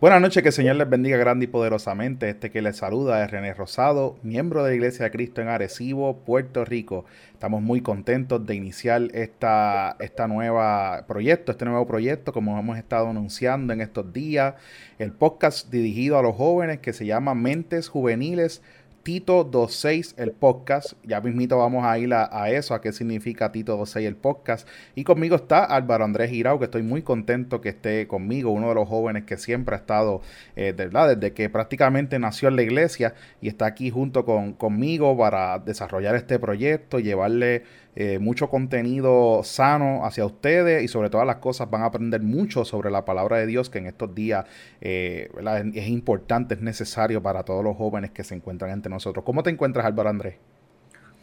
Buenas noches, que el Señor les bendiga grande y poderosamente. Este que les saluda es René Rosado, miembro de la Iglesia de Cristo en Arecibo, Puerto Rico. Estamos muy contentos de iniciar esta, esta proyecto, este nuevo proyecto, como hemos estado anunciando en estos días. El podcast dirigido a los jóvenes que se llama Mentes Juveniles Tito 26 el podcast. Ya mismito vamos a ir a, eso, a qué significa Tito 26 el podcast. Y conmigo está Álvaro Andrés Girao, que estoy muy contento que esté conmigo, uno de los jóvenes que siempre ha estado, eh, verdad, desde que prácticamente nació en la iglesia y está aquí junto con, conmigo para desarrollar este proyecto, llevarle eh, mucho contenido sano hacia ustedes y sobre todas las cosas van a aprender mucho sobre la palabra de Dios que en estos días eh, es importante, es necesario para todos los jóvenes que se encuentran entre nosotros. ¿Cómo te encuentras Álvaro Andrés?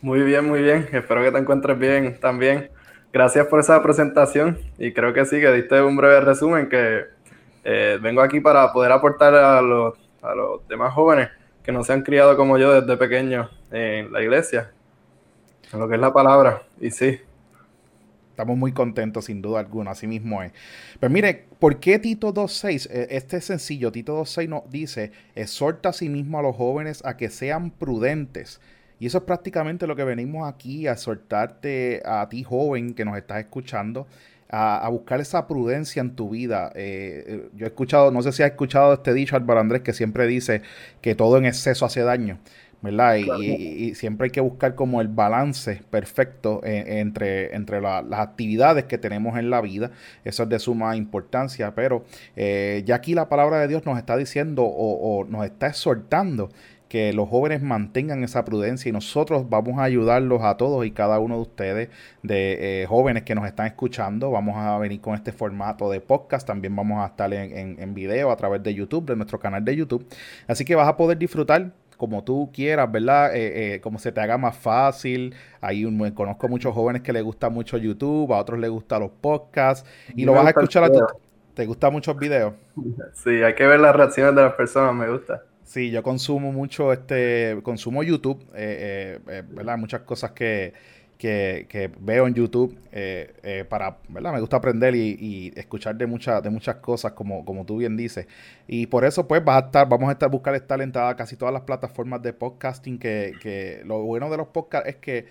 Muy bien, muy bien. Espero que te encuentres bien también. Gracias por esa presentación y creo que sí, que diste un breve resumen que eh, vengo aquí para poder aportar a los, a los demás jóvenes que no se han criado como yo desde pequeños en la iglesia en lo que es la palabra, y sí. Estamos muy contentos, sin duda alguna, así mismo es. Pero mire, ¿por qué Tito 2.6? Eh, este es sencillo, Tito 2.6 nos dice, exhorta a sí mismo a los jóvenes a que sean prudentes. Y eso es prácticamente lo que venimos aquí a exhortarte a ti, joven, que nos estás escuchando, a, buscar esa prudencia en tu vida. Eh, eh, yo he escuchado, no sé si has escuchado este dicho, Álvaro Andrés, que siempre dice que todo en exceso hace daño. ¿Verdad? Y, siempre hay que buscar como el balance perfecto eh, entre, entre las actividades que tenemos en la vida. Eso es de suma importancia, pero eh, ya aquí la palabra de Dios nos está diciendo o, nos está exhortando que los jóvenes mantengan esa prudencia y nosotros vamos a ayudarlos a todos y cada uno de ustedes, de eh, jóvenes que nos están escuchando. Vamos a venir con este formato de podcast, también vamos a estar en, en, en video a través de YouTube, de nuestro canal de YouTube. Así que vas a poder disfrutar como tú quieras, ¿verdad? Eh, eh, como se te haga más fácil. Hay un, conozco muchos jóvenes que les gusta mucho YouTube, a otros les gustan los podcasts y lo vas a escuchar a tu... ¿Te gustan muchos videos? Sí, hay que ver las reacciones de las personas, me gusta. Sí, yo consumo mucho este, consumo YouTube, eh, ¿verdad? Muchas cosas que, que, veo en YouTube eh, eh, para, ¿verdad? Me gusta aprender y, escuchar de, muchas de muchas cosas, como, como tú bien dices. Y por eso, pues, vas a estar, vamos a estar buscar estar en casi todas las plataformas de podcasting, que, que lo bueno de los podcasts es que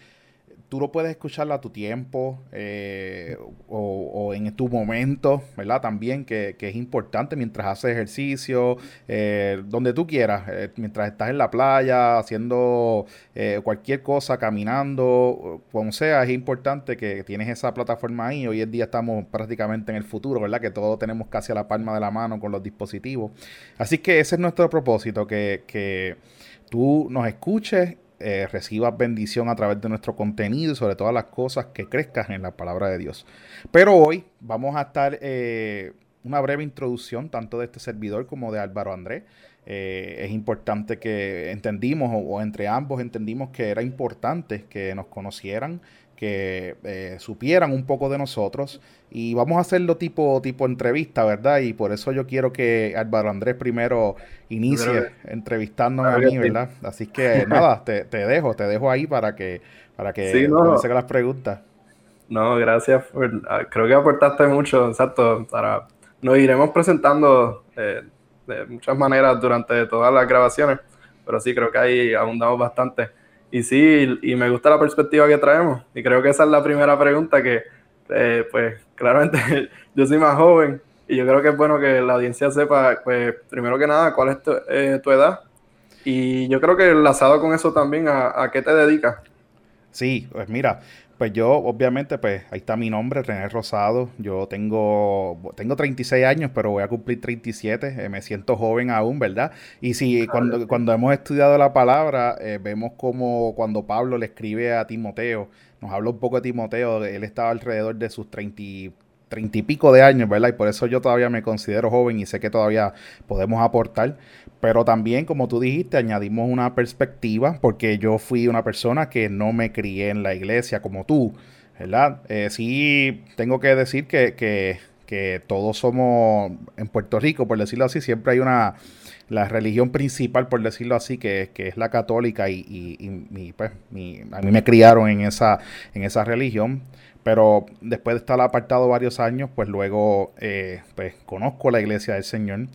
tú lo puedes escuchar a tu tiempo eh, o, en tu momento, ¿verdad? También que, es importante mientras haces ejercicio, eh, donde tú quieras, eh, mientras estás en la playa, haciendo cualquier cosa, caminando, como sea, es importante que tienes esa plataforma ahí. Hoy en día estamos prácticamente en el futuro, ¿verdad? Que todo tenemos casi a la palma de la mano con los dispositivos. Así que ese es nuestro propósito, que, que tú nos escuches eh, recibas bendición a través de nuestro contenido y sobre todas las cosas que crezcas en la palabra de Dios. Pero hoy vamos a estar eh, una breve introducción tanto de este servidor como de Álvaro Andrés. Eh, es importante que entendimos o, entre ambos entendimos que era importante que nos conocieran, que eh, supieran un poco de nosotros y vamos a hacerlo tipo, tipo entrevista, ¿verdad? Y por eso yo quiero que Álvaro Andrés primero inicie entrevistándome a mí, ¿verdad? Así que nada, te, dejo, te dejo ahí para que, para que sí, las preguntas. No, gracias. Ah, creo que aportaste mucho, exacto. Para, nos iremos presentando eh, de muchas maneras durante todas las grabaciones, pero sí, creo que ahí abundamos bastante. Y sí, y me gusta la perspectiva que traemos. Y creo que esa es la primera pregunta que, eh, pues, claramente yo soy más joven y yo creo que es bueno que la audiencia sepa, pues, primero que nada, cuál es tu, eh, edad. Y yo creo que enlazado con eso también, ¿a, a qué te dedicas? Sí, pues mira, pues yo, obviamente, pues ahí está mi nombre, René Rosado. Yo tengo, tengo 36 años, pero voy a cumplir 37. Eh, me siento joven aún, ¿verdad? Y si cuando, cuando hemos estudiado la palabra, eh, vemos como cuando Pablo le escribe a Timoteo, nos habla un poco de Timoteo, él estaba alrededor de sus 30 treinta y pico de años, ¿verdad? Y por eso yo todavía me considero joven y sé que todavía podemos aportar. Pero también, como tú dijiste, añadimos una perspectiva, porque yo fui una persona que no me crié en la iglesia como tú, ¿verdad? Eh, sí, tengo que decir que, que, todos somos en Puerto Rico, por decirlo así, siempre hay una la religión principal, por decirlo así, que, que es la católica y, y, pues, a mí me criaron en esa, en esa religión. Pero después de estar apartado varios años, pues luego eh, pues, conozco la iglesia del Señor.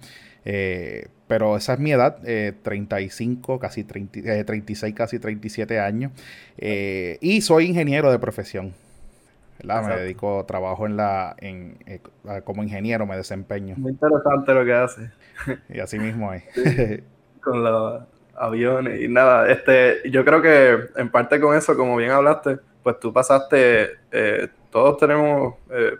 Eh, pero esa es mi edad, 35, casi 30, 36, casi 37 años. y soy ingeniero de profesión. Me dedico, trabajo en la, en, como ingeniero, me desempeño. Muy interesante lo que hace. Y así mismo es. con los aviones y nada. Este, yo creo que en parte con eso, como bien hablaste, pues tú pasaste, eh, todos tenemos eh,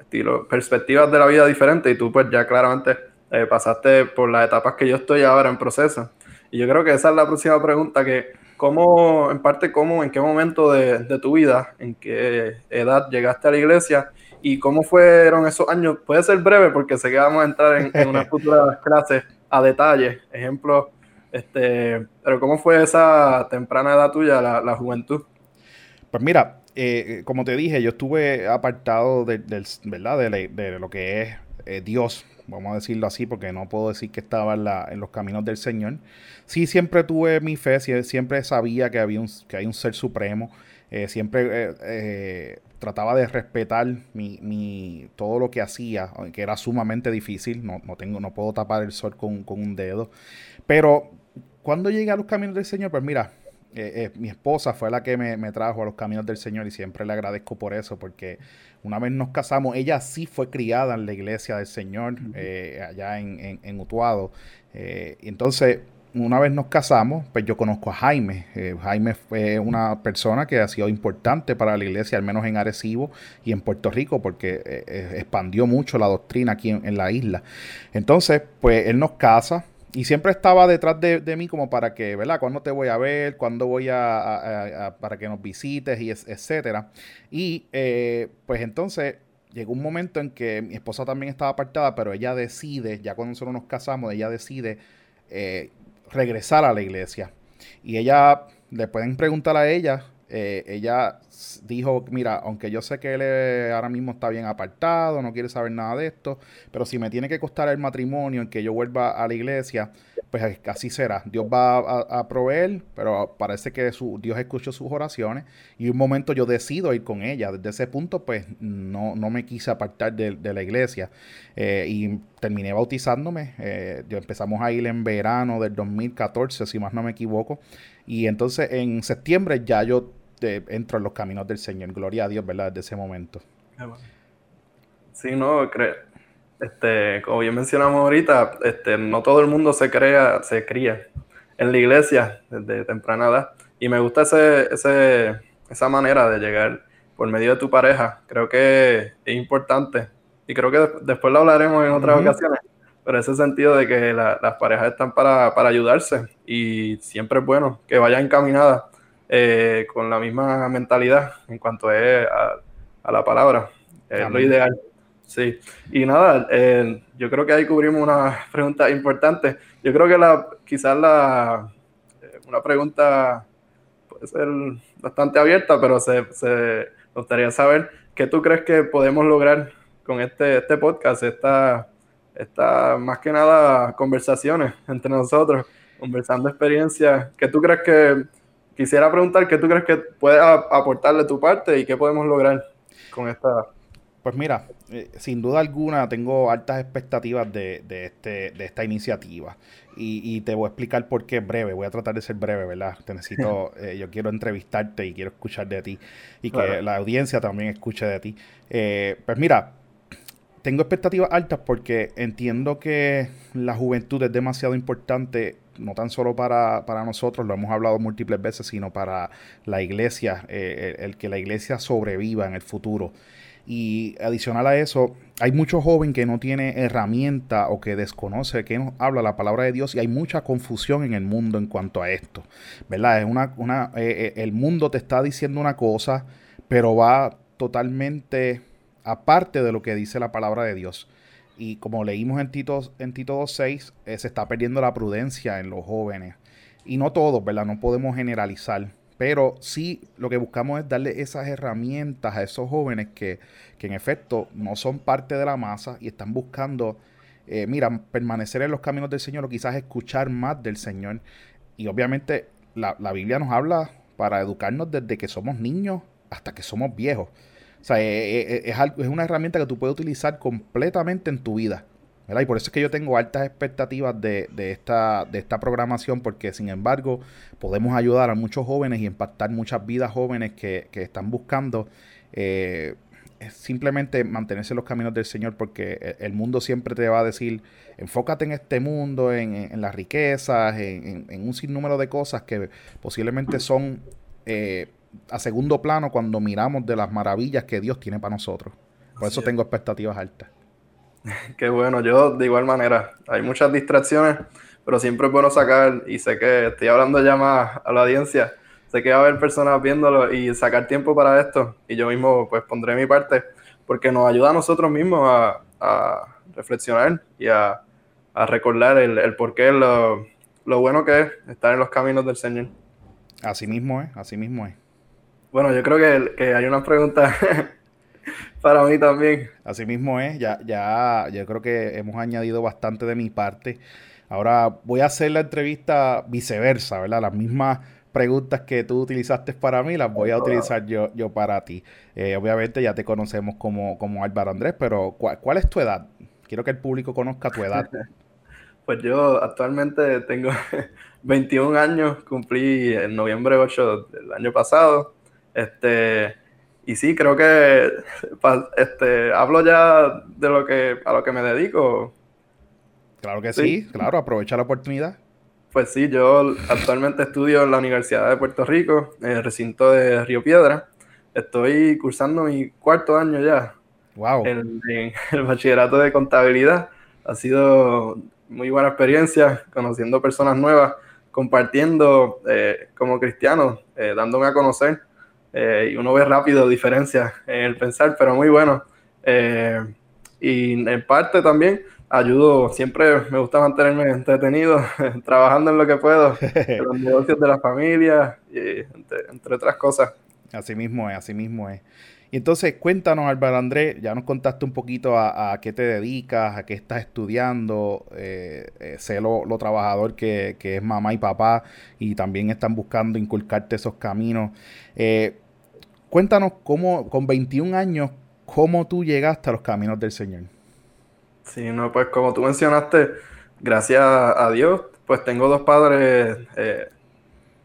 estilo, perspectivas de la vida diferentes y tú pues ya claramente eh, pasaste por las etapas que yo estoy ahora en proceso. Y yo creo que esa es la próxima pregunta que, ¿cómo, en parte, cómo, en qué momento de, tu vida, en qué edad llegaste a la iglesia y cómo fueron esos años? Puede ser breve porque sé que vamos a entrar en, en unas futuras clases a detalle. Ejemplo, este, pero ¿cómo fue esa temprana edad tuya, la, juventud? Pues mira, eh, como te dije, yo estuve apartado de, ¿verdad? De, lo que es eh, Dios, vamos a decirlo así, porque no puedo decir que estaba en, los caminos del Señor. Sí, siempre tuve mi fe, siempre sabía que, había un, que hay un ser supremo, eh, siempre trataba de respetar mi, todo lo que hacía, que era sumamente difícil, no, no, tengo, no puedo tapar el sol con, con un dedo, pero cuando llegué a los caminos del Señor, pues mira, eh, eh, mi esposa fue la que me, trajo a los caminos del Señor y siempre le agradezco por eso, porque una vez nos casamos, ella sí fue criada en la iglesia del Señor, eh, allá en, en, Utuado. y entonces, una vez nos casamos, pues yo conozco a Jaime. Jaime fue una persona que ha sido importante para la iglesia, al menos en Arecibo y en Puerto Rico, porque expandió mucho la doctrina aquí en, en la isla. Entonces, pues él nos casa y siempre estaba detrás de, mí como para que, ¿verdad? ¿Cuándo te voy a ver? ¿Cuándo voy a, para que nos visites? Y etcétera. Y eh, pues entonces llegó un momento en que mi esposa también estaba apartada, pero ella decide, ya cuando nosotros nos casamos, ella decide eh, regresar a la iglesia. Y ella, le pueden preguntar a ella, eh, ella dijo, mira, aunque yo sé que él ahora mismo está bien apartado, no quiere saber nada de esto, pero si me tiene que costar el matrimonio en que yo vuelva a la iglesia, pues así será. Dios va a, proveer, pero parece que su, Dios escuchó sus oraciones y un momento yo decido ir con ella. Desde ese punto, pues no, no me quise apartar de, la iglesia eh, y terminé bautizándome. Eh, yo empezamos a ir en verano del 2014, si más no me equivoco. Y entonces en septiembre ya yo entro en los caminos del Señor. Gloria a Dios, ¿verdad? Desde ese momento. Sí, no, creo. Este, como bien mencionamos ahorita, este, no todo el mundo se crea, se cría en la iglesia desde temprana edad. Y me gusta ese, ese, esa manera de llegar por medio de tu pareja. Creo que es importante. Y creo que después lo hablaremos en otras ocasiones. Pero ese sentido de que las parejas están para, para, ayudarse. Y siempre es bueno que vayan encaminadas eh, con la misma mentalidad en cuanto es a, la palabra. Es lo ideal. Sí. Y nada, eh, yo creo que ahí cubrimos una pregunta importante. Yo creo que la, quizás la, eh, una pregunta puede ser bastante abierta, pero se, se gustaría saber qué tú crees que podemos lograr con este, este podcast, esta, esta más que nada conversaciones entre nosotros, conversando experiencias. ¿Qué tú crees que quisiera preguntar qué tú crees que puede aportarle tu parte y qué podemos lograr con esta. Pues mira, eh, sin duda alguna tengo altas expectativas de, este, de esta iniciativa y, te voy a explicar por qué breve. Voy a tratar de ser breve, ¿verdad? Te necesito, eh, yo quiero entrevistarte y quiero escuchar de ti y que la audiencia también escuche de ti. Eh, pues mira, tengo expectativas altas porque entiendo que la juventud es demasiado importante, no tan solo para, nosotros, lo hemos hablado múltiples veces, sino para la iglesia, eh, el, que la iglesia sobreviva en el futuro. Y adicional a eso, hay mucho joven que no tiene herramienta o que desconoce que nos habla la palabra de Dios y hay mucha confusión en el mundo en cuanto a esto, ¿verdad? Es una, una eh, eh, el mundo te está diciendo una cosa, pero va totalmente aparte de lo que dice la palabra de Dios. Y como leímos en Tito, en Tito 2.6, eh, se está perdiendo la prudencia en los jóvenes. Y no todos, ¿verdad? No podemos generalizar. Pero sí lo que buscamos es darle esas herramientas a esos jóvenes que, en efecto no son parte de la masa y están buscando, eh, mira, permanecer en los caminos del Señor o quizás escuchar más del Señor. Y obviamente la, la Biblia nos habla para educarnos desde que somos niños hasta que somos viejos. O sea, eh, eh, eh, es, una herramienta que tú puedes utilizar completamente en tu vida. Y por eso es que yo tengo altas expectativas de, esta, programación, porque sin embargo podemos ayudar a muchos jóvenes y impactar muchas vidas jóvenes que, están buscando simplemente mantenerse en los caminos del Señor, porque el mundo siempre te va a decir, enfócate en este mundo, en, las riquezas, en, un sinnúmero de cosas que posiblemente son eh, a segundo plano cuando miramos de las maravillas que Dios tiene para nosotros. Por eso tengo expectativas altas. Qué bueno, yo de igual manera, hay muchas distracciones, pero siempre es bueno sacar, y sé que estoy hablando ya más a la audiencia, sé que va a haber personas viéndolo y sacar tiempo para esto, y yo mismo pues pondré mi parte, porque nos ayuda a nosotros mismos a, reflexionar y a, recordar el, el porqué, lo, lo bueno que es estar en los caminos del Señor. Así mismo es, así mismo es. Bueno, yo creo que, que hay una pregunta para mí también. Así mismo es, ya, ya, yo creo que hemos añadido bastante de mi parte. Ahora voy a hacer la entrevista viceversa, ¿verdad? Las mismas preguntas que tú utilizaste para mí las voy a utilizar yo, yo para ti. Eh, obviamente ya te conocemos como, como Álvaro Andrés, pero ¿cuál, es tu edad? Quiero que el público conozca tu edad. Pues yo actualmente tengo 21 años, cumplí en noviembre 8 del año pasado. Este, y sí, creo que este, hablo ya de lo que a lo que me dedico. Claro que sí, claro, aprovecha la oportunidad. Pues sí, yo actualmente estudio en la Universidad de Puerto Rico, en el recinto de Río Piedra. Estoy cursando mi cuarto año ya. Wow. En, el bachillerato de contabilidad. Ha sido muy buena experiencia, conociendo personas nuevas, compartiendo eh, como cristiano, eh, dándome a conocer eh, y uno ve rápido diferencias en el pensar, pero muy bueno. Eh, y en parte también ayudo, siempre me gusta mantenerme entretenido, trabajando en lo que puedo, en los negocios de la familia, y entre, otras cosas. Así mismo es, así mismo es. Y entonces cuéntanos, Álvaro Andrés, ya nos contaste un poquito a, qué te dedicas, a qué estás estudiando, eh, sé lo, trabajador que, es mamá y papá y también están buscando inculcarte esos caminos. Eh, Cuéntanos cómo, con 21 años, cómo tú llegaste a los caminos del Señor. Sí, no, pues como tú mencionaste, gracias a Dios, pues tengo dos padres eh,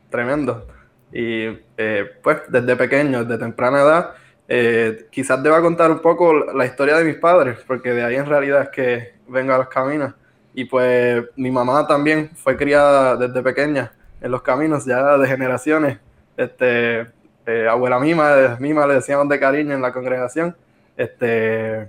tremendos. Y eh, pues desde pequeño, desde temprana edad, eh, quizás deba contar un poco la historia de mis padres, porque de ahí en realidad es que vengo a los caminos. Y pues mi mamá también fue criada desde pequeña en los caminos, ya de generaciones. Este, este, abuela Mima, Mima le decíamos de cariño en la congregación, este,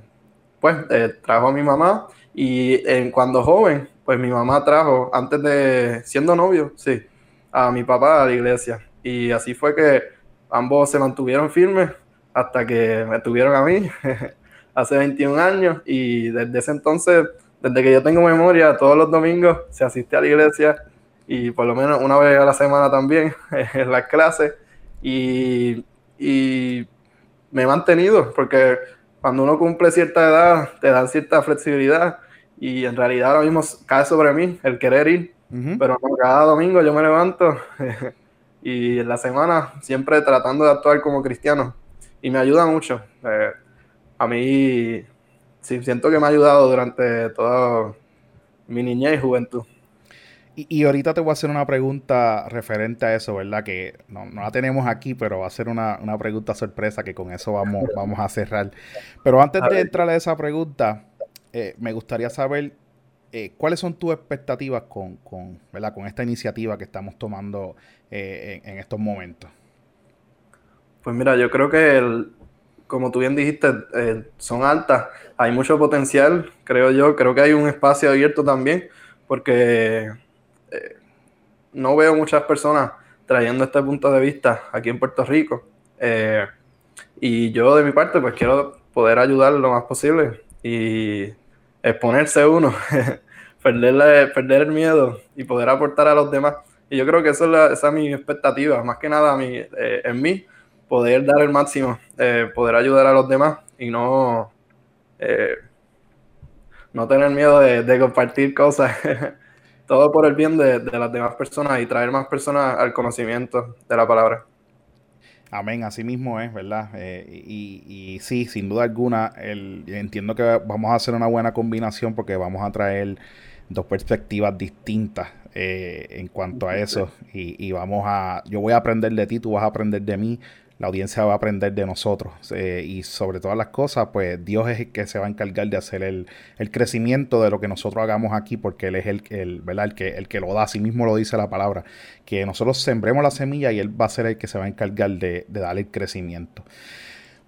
pues eh, trajo a mi mamá y cuando joven, pues mi mamá trajo, antes de, siendo novio, sí, a mi papá a la iglesia. Y así fue que ambos se mantuvieron firmes hasta que me tuvieron a mí hace 21 años y desde ese entonces, desde que yo tengo memoria, todos los domingos se asiste a la iglesia y por lo menos una vez a la semana también en las clases y, me he mantenido, porque cuando uno cumple cierta edad, te dan cierta flexibilidad y en realidad ahora mismo cae sobre mí el querer ir, pero cada domingo yo me levanto y en la semana siempre tratando de actuar como cristiano y me ayuda mucho. Eh, a mí sí, siento que me ha ayudado durante toda mi niñez y juventud. Y, ahorita te voy a hacer una pregunta referente a eso, ¿verdad? Que no, la tenemos aquí, pero va a ser una, pregunta sorpresa que con eso vamos, vamos a cerrar. Pero antes de entrar a esa pregunta, eh, me gustaría saber eh, cuáles son tus expectativas con, con, ¿verdad? con esta iniciativa que estamos tomando eh, en, estos momentos. Pues mira, yo creo que, como tú bien dijiste, son altas, hay mucho potencial, creo yo, creo que hay un espacio abierto también, porque eh, no veo muchas personas trayendo este punto de vista aquí en Puerto Rico. Eh, y yo de mi parte, pues quiero poder ayudar lo más posible y exponerse uno, perderle, perder el miedo y poder aportar a los demás. Y yo creo que eso es esa es mi expectativa, más que nada eh, en mí, poder dar el máximo, poder ayudar a los demás y no, no tener miedo de, de compartir cosas todo por el bien de, las demás personas y traer más personas al conocimiento de la palabra. Amén, así mismo es, ¿verdad? Eh, y, y, sí, sin duda alguna, el, entiendo que vamos a hacer una buena combinación porque vamos a traer dos perspectivas distintas eh, en cuanto a eso. Y, y, vamos a, yo voy a aprender de ti, tú vas a aprender de mí la audiencia va a aprender de nosotros. Eh, y sobre todas las cosas, pues Dios es el que se va a encargar de hacer el, crecimiento de lo que nosotros hagamos aquí, porque Él es el, el, ¿verdad? el, que, el que lo da, así mismo lo dice la palabra, que nosotros sembremos la semilla y Él va a ser el que se va a encargar de, de darle el crecimiento.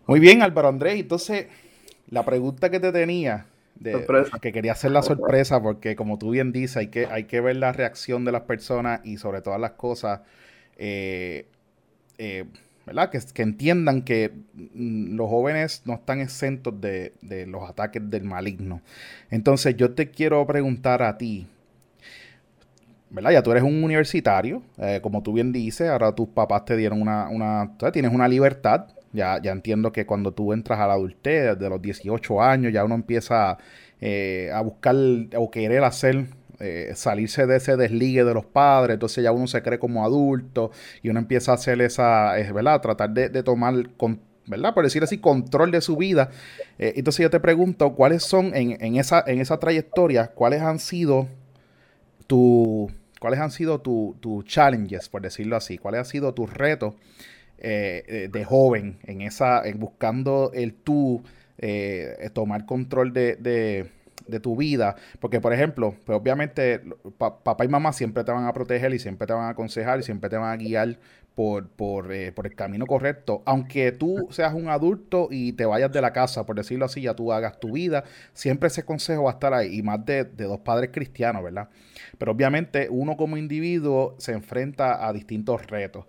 Muy bien, Álvaro Andrés, entonces la pregunta que te tenía, de, que quería hacer la sorpresa, porque como tú bien dices, hay que, hay que ver la reacción de las personas y sobre todas las cosas, eh, eh, que, entiendan que mm, los jóvenes no están exentos de, los ataques del maligno. Entonces yo te quiero preguntar a ti, ¿verdad? Ya tú eres un universitario, eh, como tú bien dices, ahora tus papás te dieron una, tienes una libertad. Ya, entiendo que cuando tú entras a la adultez, de los 18 años, ya uno empieza eh, a buscar o querer hacer eh, salirse de ese desligue de los padres, entonces ya uno se cree como adulto y uno empieza a hacer esa, es ¿verdad? Tratar de, tomar, con, ¿verdad? Por decir así, control de su vida. Eh, entonces yo te pregunto, ¿cuáles son en, esa, en esa trayectoria, cuáles han sido tu, cuáles han sido tus challenges, por decirlo así? ¿Cuáles han sido tus retos eh, de joven en esa, buscando el tú, tomar control de de tu vida. Porque, por ejemplo, pues obviamente papá y mamá siempre te van a proteger y siempre te van a aconsejar y siempre te van a guiar por, por, eh, por el camino correcto. Aunque tú seas un adulto y te vayas de la casa, por decirlo así, ya tú hagas tu vida, siempre ese consejo va a estar ahí. Y más de, dos padres cristianos, ¿verdad? Pero obviamente uno como individuo se enfrenta a distintos retos.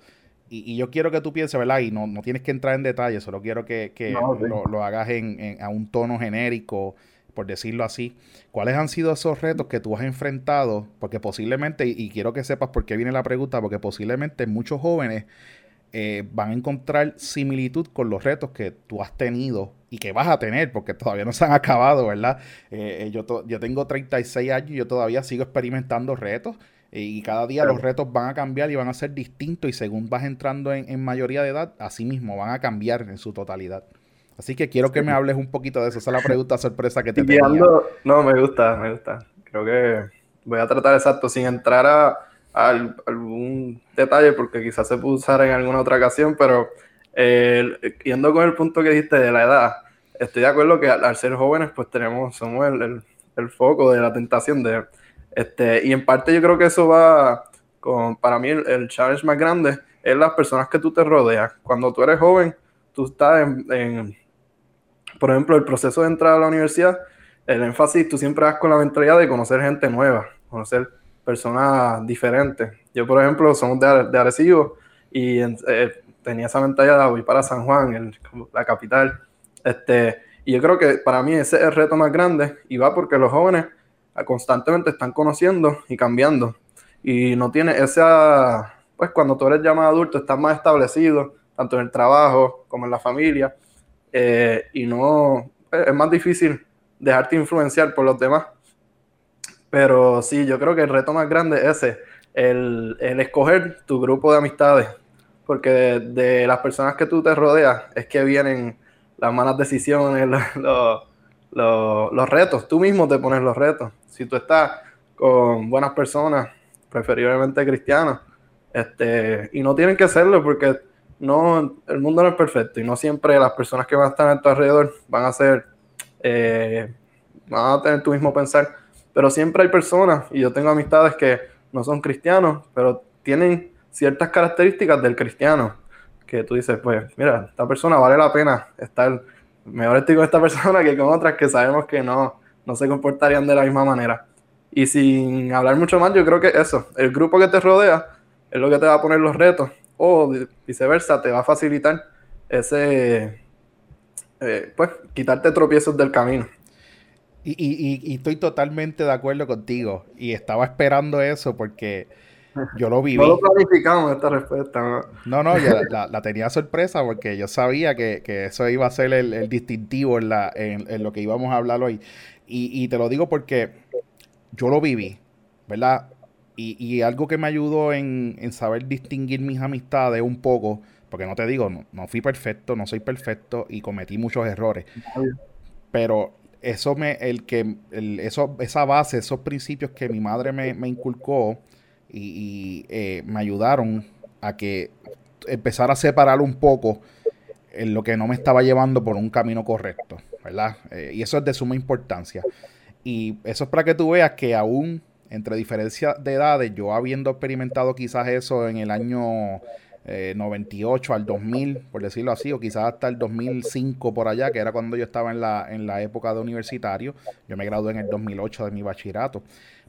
Y, yo quiero que tú pienses, ¿verdad? Y no, no tienes que entrar en detalle, solo quiero que, lo, lo, hagas en, a un tono genérico por decirlo así, ¿cuáles han sido esos retos que tú has enfrentado? Porque posiblemente, y, quiero que sepas por qué viene la pregunta, porque posiblemente muchos jóvenes eh, van a encontrar similitud con los retos que tú has tenido y que vas a tener, porque todavía no se han acabado, ¿verdad? Eh, eh, yo, yo tengo 36 años y yo todavía sigo experimentando retos y cada día los retos van a cambiar y van a ser distintos y según vas entrando en, en mayoría de edad, así mismo van a cambiar en su totalidad. Así que quiero que me hables un poquito de eso. Esa es la pregunta sorpresa que te tengo. No, me gusta, me gusta. Creo que voy a tratar exacto, sin entrar a, algún detalle, porque quizás se puede usar en alguna otra ocasión, pero eh, yendo con el punto que dijiste de la edad, estoy de acuerdo que al, ser jóvenes, pues tenemos, somos el, foco de la tentación de, este, y en parte yo creo que eso va con, para mí el, challenge más grande es las personas que tú te rodeas. Cuando tú eres joven, tú estás en por ejemplo, el proceso de entrar a la universidad, el énfasis, tú siempre vas con la mentalidad de conocer gente nueva, conocer personas diferentes. Yo, por ejemplo, somos de, de Arecibo y eh, tenía esa mentalidad de voy para San Juan, la capital. Este, y yo creo que para mí ese es el reto más grande y va porque los jóvenes constantemente están conociendo y cambiando. Y no tiene esa, pues cuando tú eres más adulto, estás más establecido, tanto en el trabajo como en la familia eh, y no, es más difícil dejarte influenciar por los demás. Pero sí, yo creo que el reto más grande es ese, el, escoger tu grupo de amistades, porque de, las personas que tú te rodeas es que vienen las malas decisiones, los, los retos, tú mismo te pones los retos. Si tú estás con buenas personas, preferiblemente cristianas, este, y no tienen que hacerlo porque no, el mundo no es perfecto y no siempre las personas que van a estar a tu alrededor van a ser, eh, van a tener tu mismo pensar, pero siempre hay personas, y yo tengo amistades que no son cristianos, pero tienen ciertas características del cristiano, que tú dices, pues, mira, esta persona vale la pena estar, mejor estoy con esta persona que con otras que sabemos que no, no se comportarían de la misma manera. Y sin hablar mucho más, yo creo que eso, el grupo que te rodea es lo que te va a poner los retos o viceversa, te va a facilitar ese, eh, pues, quitarte tropiezos del camino. Y, estoy totalmente de acuerdo contigo. Y estaba esperando eso porque yo lo viví. No lo planificamos esta respuesta. No, no, yo la, tenía sorpresa porque yo sabía que, eso iba a ser el, distintivo en, la, en, lo que íbamos a hablar hoy. Y, y te lo digo porque yo lo viví, ¿verdad? Y, algo que me ayudó en, saber distinguir mis amistades un poco, porque no te digo, no, fui perfecto, no soy perfecto y cometí muchos errores. Pero eso me, el que, eso, esa base, esos principios que mi madre me, inculcó y, eh, me ayudaron a que empezar a separar un poco en lo que no me estaba llevando por un camino correcto, ¿verdad? Eh, y eso es de suma importancia. Y eso es para que tú veas que aún entre diferencias de edades, yo habiendo experimentado quizás eso en el año 98 eh, al 2000, por decirlo así, o quizás hasta el 2005 por allá, que era cuando yo estaba en la, en la época de universitario, yo me gradué en el 2008 de mi bachillerato,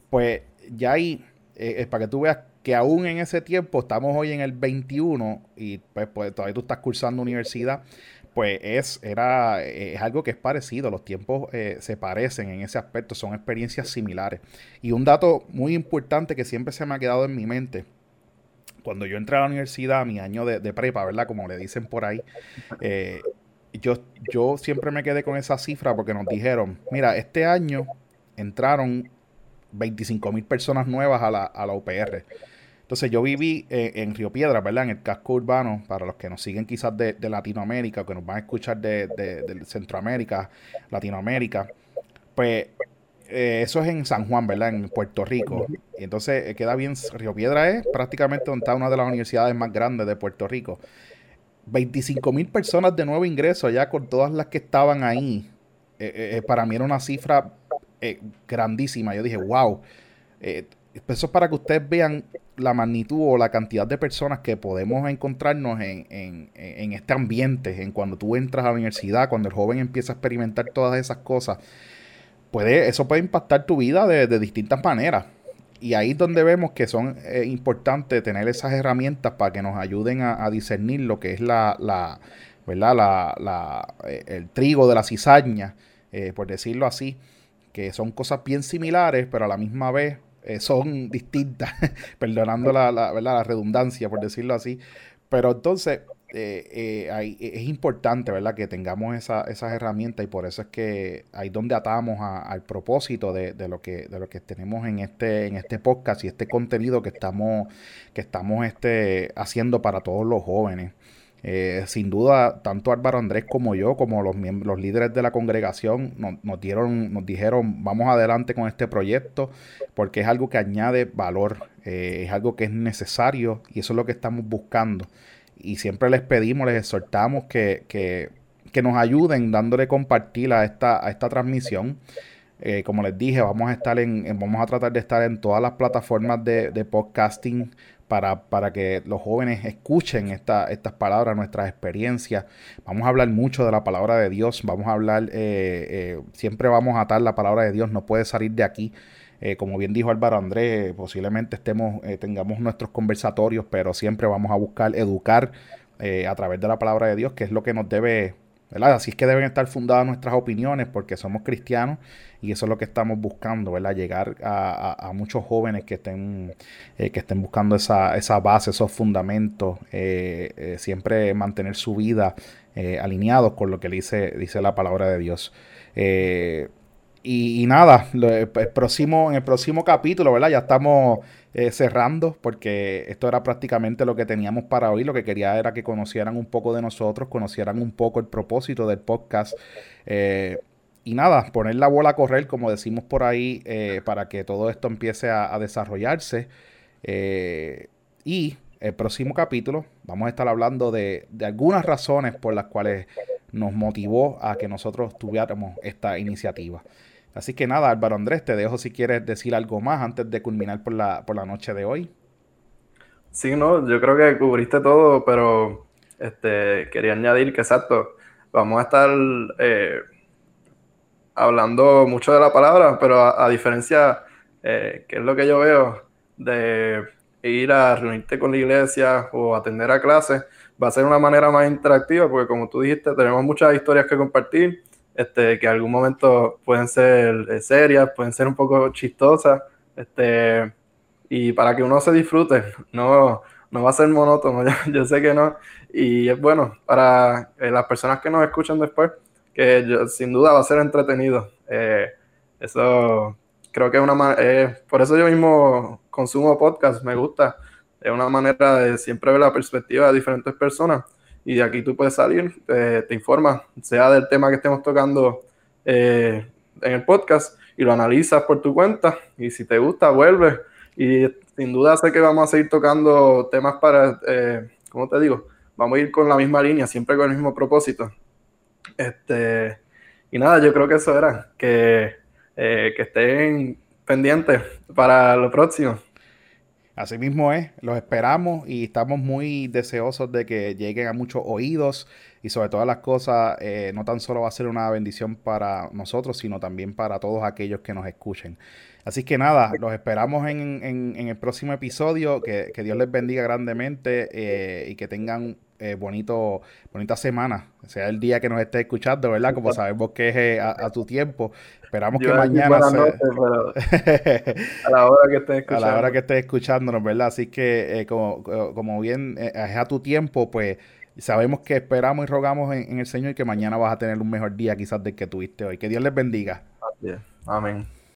pues ya ahí, eh, es para que tú veas que aún en ese tiempo, estamos hoy en el 21 y pues, pues todavía tú estás cursando universidad, pues es, era, es algo que es parecido, los tiempos eh, se parecen en ese aspecto, son experiencias similares. Y un dato muy importante que siempre se me ha quedado en mi mente, cuando yo entré a la universidad, mi año de, prepa, ¿verdad? Como le dicen por ahí, eh, yo, yo siempre me quedé con esa cifra porque nos dijeron, mira, este año entraron 25 mil personas nuevas a la, a la UPR. Entonces yo viví eh, en Río Piedra, ¿verdad? En el casco urbano, para los que nos siguen quizás de, Latinoamérica, que nos van a escuchar de, Centroamérica, Latinoamérica, pues eh, eso es en San Juan, ¿verdad? En Puerto Rico. Y entonces eh, queda bien, Río Piedra es prácticamente donde está una de las universidades más grandes de Puerto Rico. 25 mil personas de nuevo ingreso, ya con todas las que estaban ahí. para mí era una cifra grandísima. Yo dije, wow. eso es para que ustedes vean la magnitud o la cantidad de personas que podemos encontrarnos en, este ambiente, en cuando tú entras a la universidad, cuando el joven empieza a experimentar todas esas cosas, puede, eso puede impactar tu vida de, distintas maneras. Y ahí es donde vemos que son eh, importantes tener esas herramientas para que nos ayuden a, discernir lo que es la, la ¿verdad? La, eh, el trigo de la cizaña, eh, por decirlo así, que son cosas bien similares, pero a la misma vez eh, son distintas, perdonando la, la, la, redundancia, por decirlo así. Pero entonces eh, eh, es importante, ¿verdad? Que tengamos esa, esas herramientas y por eso es que ahí donde atamos al propósito de, de, lo que, de lo que tenemos en este, en este podcast y este contenido que estamos, que estamos este, haciendo para todos los jóvenes. Eh, sin duda, tanto Álvaro Andrés como yo, como los, los líderes de la congregación, nos, dieron, nos dijeron, vamos adelante con este proyecto, porque es algo que añade valor, eh, es algo que es necesario y eso es lo que estamos buscando. Y siempre les pedimos, les exhortamos que, que, que nos ayuden dándole compartir a esta, a esta transmisión. Eh, como les dije, vamos a estar en, vamos a tratar de estar en todas las plataformas de, de podcasting para, que los jóvenes escuchen esta, estas palabras, nuestras experiencias. Vamos a hablar mucho de la palabra de Dios, vamos a hablar, eh, eh, siempre vamos a atar la palabra de Dios, no puede salir de aquí. Eh, como bien dijo Álvaro Andrés, posiblemente estemos, tengamos nuestros conversatorios, pero siempre vamos a buscar educar a través de la palabra de Dios, que es lo que nos debe Así es que deben estar fundadas nuestras opiniones porque somos cristianos y eso es lo que estamos buscando, ¿verdad? Llegar a, muchos jóvenes que estén, eh, que estén buscando esa, esa base, esos fundamentos, eh, eh, siempre mantener su vida alineados con lo que dice, dice la palabra de Dios. Y, nada, el próximo, en el próximo capítulo, ¿verdad? Ya estamos eh, cerrando porque esto era prácticamente lo que teníamos para hoy. Lo que quería era que conocieran un poco de nosotros, conocieran un poco el propósito del podcast. Eh, y nada, poner la bola a correr, como decimos por ahí, eh, para que todo esto empiece a, desarrollarse. y el próximo capítulo vamos a estar hablando de, de algunas razones por las cuales nos motivó a que nosotros tuviéramos esta iniciativa. Así que nada, Álvaro Andrés, te dejo si quieres decir algo más antes de culminar por la, por la noche de hoy. Sí, no, yo creo que cubriste todo, pero este, quería añadir que exacto, vamos a estar eh, hablando mucho de la palabra, pero a, diferencia, eh, que es lo que yo veo, de ir a reunirte con la iglesia o atender a clases, va a ser una manera más interactiva, porque como tú dijiste, tenemos muchas historias que compartir este, que en algún momento pueden ser eh, serias, pueden ser un poco chistosas, este, y para que uno se disfrute, no, no va a ser monótono, yo, sé que no, y es bueno para eh, las personas que nos escuchan después, que sin duda va a ser entretenido. Eh, eso creo que es una por eso yo mismo consumo podcast, me gusta. Es una manera de siempre ver la perspectiva de diferentes personas y de aquí tú puedes salir, te informas, sea del tema que estemos tocando eh, en el podcast y lo analizas por tu cuenta y si te gusta, vuelve y sin duda sé que vamos a seguir tocando temas para, eh, ¿cómo te digo? Vamos a ir con la misma línea, siempre con el mismo propósito. Este, y nada, yo creo que eso era, que, eh, que estén pendientes para lo próximo. Así mismo es, los esperamos y estamos muy deseosos de que lleguen a muchos oídos y sobre todas las cosas, eh, no tan solo va a ser una bendición para nosotros, sino también para todos aquellos que nos escuchen. Así que nada, los esperamos en, en, el próximo episodio, que, Dios les bendiga grandemente eh, y que tengan eh, bonito, bonita semana, sea el día que nos esté escuchando, ¿verdad? Como sabemos que es a tu tiempo. Esperamos que mañana a la hora que estés escuchando. A la hora que estés escuchándonos, ¿verdad? Así que eh, como, como, bien eh, es a tu tiempo, pues sabemos que esperamos y rogamos en, en, el Señor y que mañana vas a tener un mejor día quizás del que tuviste hoy. Que Dios les bendiga. Amén.